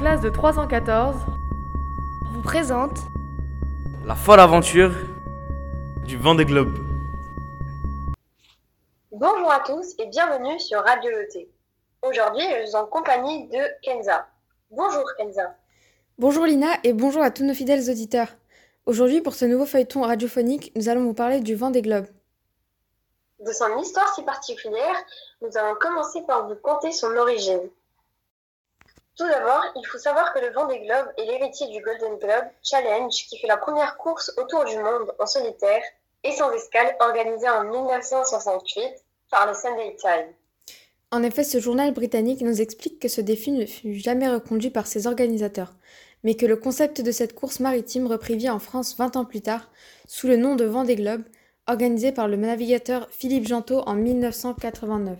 classe de 314 vous présente la folle aventure du vent des globes. Bonjour à tous et bienvenue sur Radio ET. Aujourd'hui, je suis en compagnie de Kenza. Bonjour Kenza. Bonjour Lina et bonjour à tous nos fidèles auditeurs. Aujourd'hui, pour ce nouveau feuilleton radiophonique, nous allons vous parler du vent des globes. De son histoire si particulière, nous allons commencer par vous conter son origine. Tout d'abord, il faut savoir que le Vendée Globe est l'héritier du Golden Globe Challenge qui fait la première course autour du monde en solitaire et sans escale organisée en 1968 par le Sunday Times. En effet, ce journal britannique nous explique que ce défi ne fut jamais reconduit par ses organisateurs, mais que le concept de cette course maritime reprit vie en France 20 ans plus tard, sous le nom de Vendée Globe, organisé par le navigateur Philippe Gentot en 1989.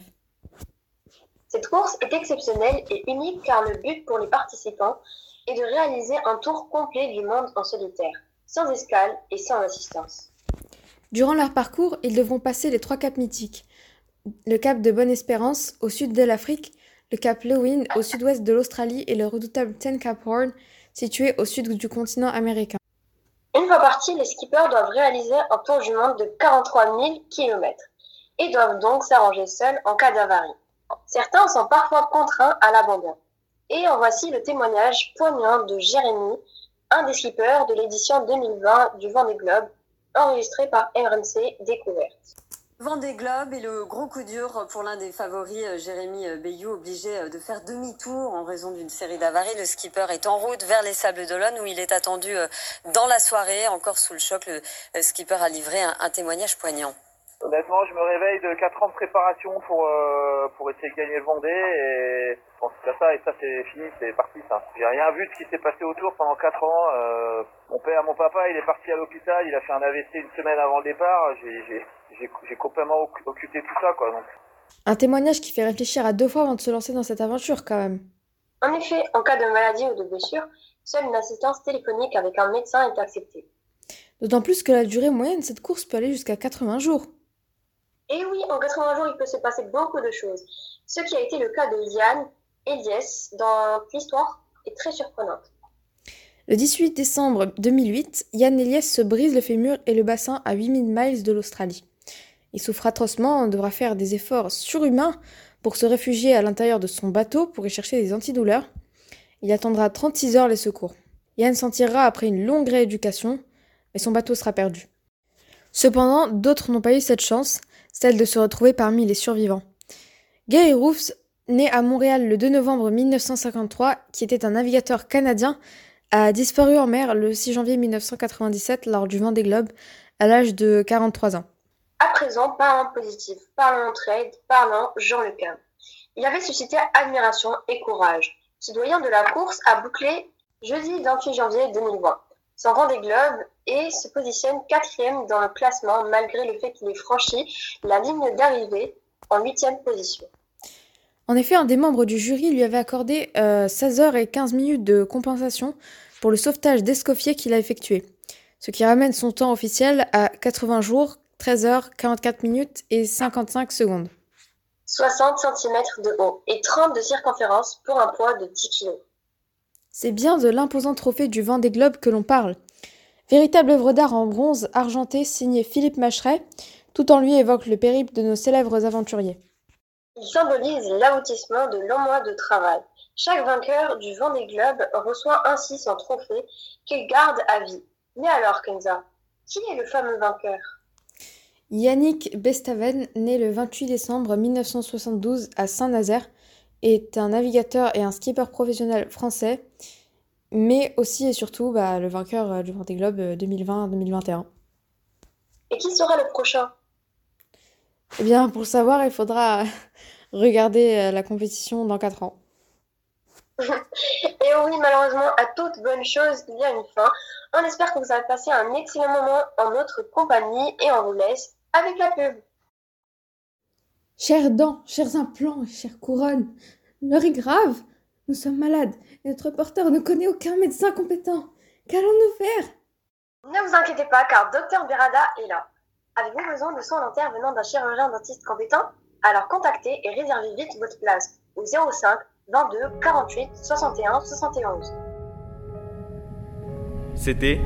Cette course est exceptionnelle et unique car le but pour les participants est de réaliser un tour complet du monde en solitaire, sans escale et sans assistance. Durant leur parcours, ils devront passer les trois caps mythiques. Le cap de Bonne-Espérance au sud de l'Afrique, le cap Lewin au sud-ouest de l'Australie et le redoutable Ten Cap Horn situé au sud du continent américain. Une fois partis, les skippers doivent réaliser un tour du monde de 43 000 km et doivent donc s'arranger seuls en cas d'avarie. Certains sont parfois contraints à l'abandon. Et en voici le témoignage poignant de Jérémy, un des skippers de l'édition 2020 du Vendée Globe, enregistré par RMC Découverte. Vendée Globe est le gros coup dur pour l'un des favoris, euh, Jérémy euh, Bayou, obligé euh, de faire demi-tour en raison d'une série d'avaries. Le skipper est en route vers les Sables d'Olonne où il est attendu dans la soirée. Encore sous le choc, le skipper a livré un témoignage poignant. Honnêtement, je me réveille de 4 ans de préparation pour euh, pour essayer de gagner le Vendée et bon, c'est ça et ça c'est fini, c'est parti ça. J'ai rien vu de ce qui s'est passé autour pendant 4 ans. Euh, mon père, mon papa, il est parti à l'hôpital, il a fait un AVC une semaine avant le départ. J'ai complètement occulté tout ça quoi. Donc. Un témoignage qui fait réfléchir à deux fois avant de se lancer dans cette aventure quand même. En effet, en cas de maladie ou de blessure, seule une assistance téléphonique avec un médecin est acceptée. D'autant plus que la durée moyenne de cette course peut aller jusqu'à 80 jours. Et oui, en 80 jours, il peut se passer beaucoup de choses. Ce qui a été le cas de Yann Eliès dans l'histoire est très surprenante. Le 18 décembre 2008, Yann Eliès se brise le fémur et le bassin à 8000 miles de l'Australie. Il souffre atrocement, devra faire des efforts surhumains pour se réfugier à l'intérieur de son bateau pour y chercher des antidouleurs. Il attendra 36 heures les secours. Yann s'en tirera après une longue rééducation, mais son bateau sera perdu. Cependant, d'autres n'ont pas eu cette chance celle de se retrouver parmi les survivants. Gary Roofs, né à Montréal le 2 novembre 1953, qui était un navigateur canadien, a disparu en mer le 6 janvier 1997 lors du Vendée Globe à l'âge de 43 ans. À présent, parlons positif, parlons trade, parlons Jean Lecam. Il avait suscité admiration et courage. Ce doyen de la course a bouclé jeudi 28 janvier 2020 son Vendée Globe et se positionne quatrième dans le classement malgré le fait qu'il ait franchi la ligne d'arrivée en huitième position. En effet, un des membres du jury lui avait accordé 16 euh, heures et 15 minutes de compensation pour le sauvetage d'Escoffier qu'il a effectué, ce qui ramène son temps officiel à 80 jours, 13 heures, 44 minutes et 55 secondes. 60 cm de haut et 30 de circonférence pour un poids de 10 kg. C'est bien de l'imposant trophée du vent des globes que l'on parle. Véritable œuvre d'art en bronze argenté signée Philippe Macheret, tout en lui évoque le périple de nos célèbres aventuriers. Il symbolise l'aboutissement de longs mois de travail. Chaque vainqueur du vent des globes reçoit ainsi son trophée qu'il garde à vie. Mais alors, Kenza, qui est le fameux vainqueur? Yannick Bestaven, né le 28 décembre 1972 à Saint-Nazaire, est un navigateur et un skipper professionnel français, mais aussi et surtout bah, le vainqueur euh, du Vendée Globe 2020-2021. Euh, et qui sera le prochain? Eh bien, pour le savoir, il faudra regarder euh, la compétition dans 4 ans. et oui, malheureusement, à toute bonne chose, il y a une fin. On espère que vous avez passé un excellent moment en notre compagnie et on vous laisse avec la pub. Chères dents, chers implants, chères couronnes, l'heure est grave. Nous sommes malades et notre porteur ne connaît aucun médecin compétent. Qu'allons-nous faire? Ne vous inquiétez pas car Docteur Berada est là. Avez-vous besoin de soins dentaires venant d'un chirurgien dentiste compétent? Alors contactez et réservez vite votre place au 05 22 48 61 71. C'était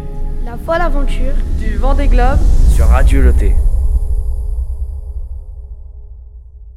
La folle aventure Du vent des globes sur Radio Loté.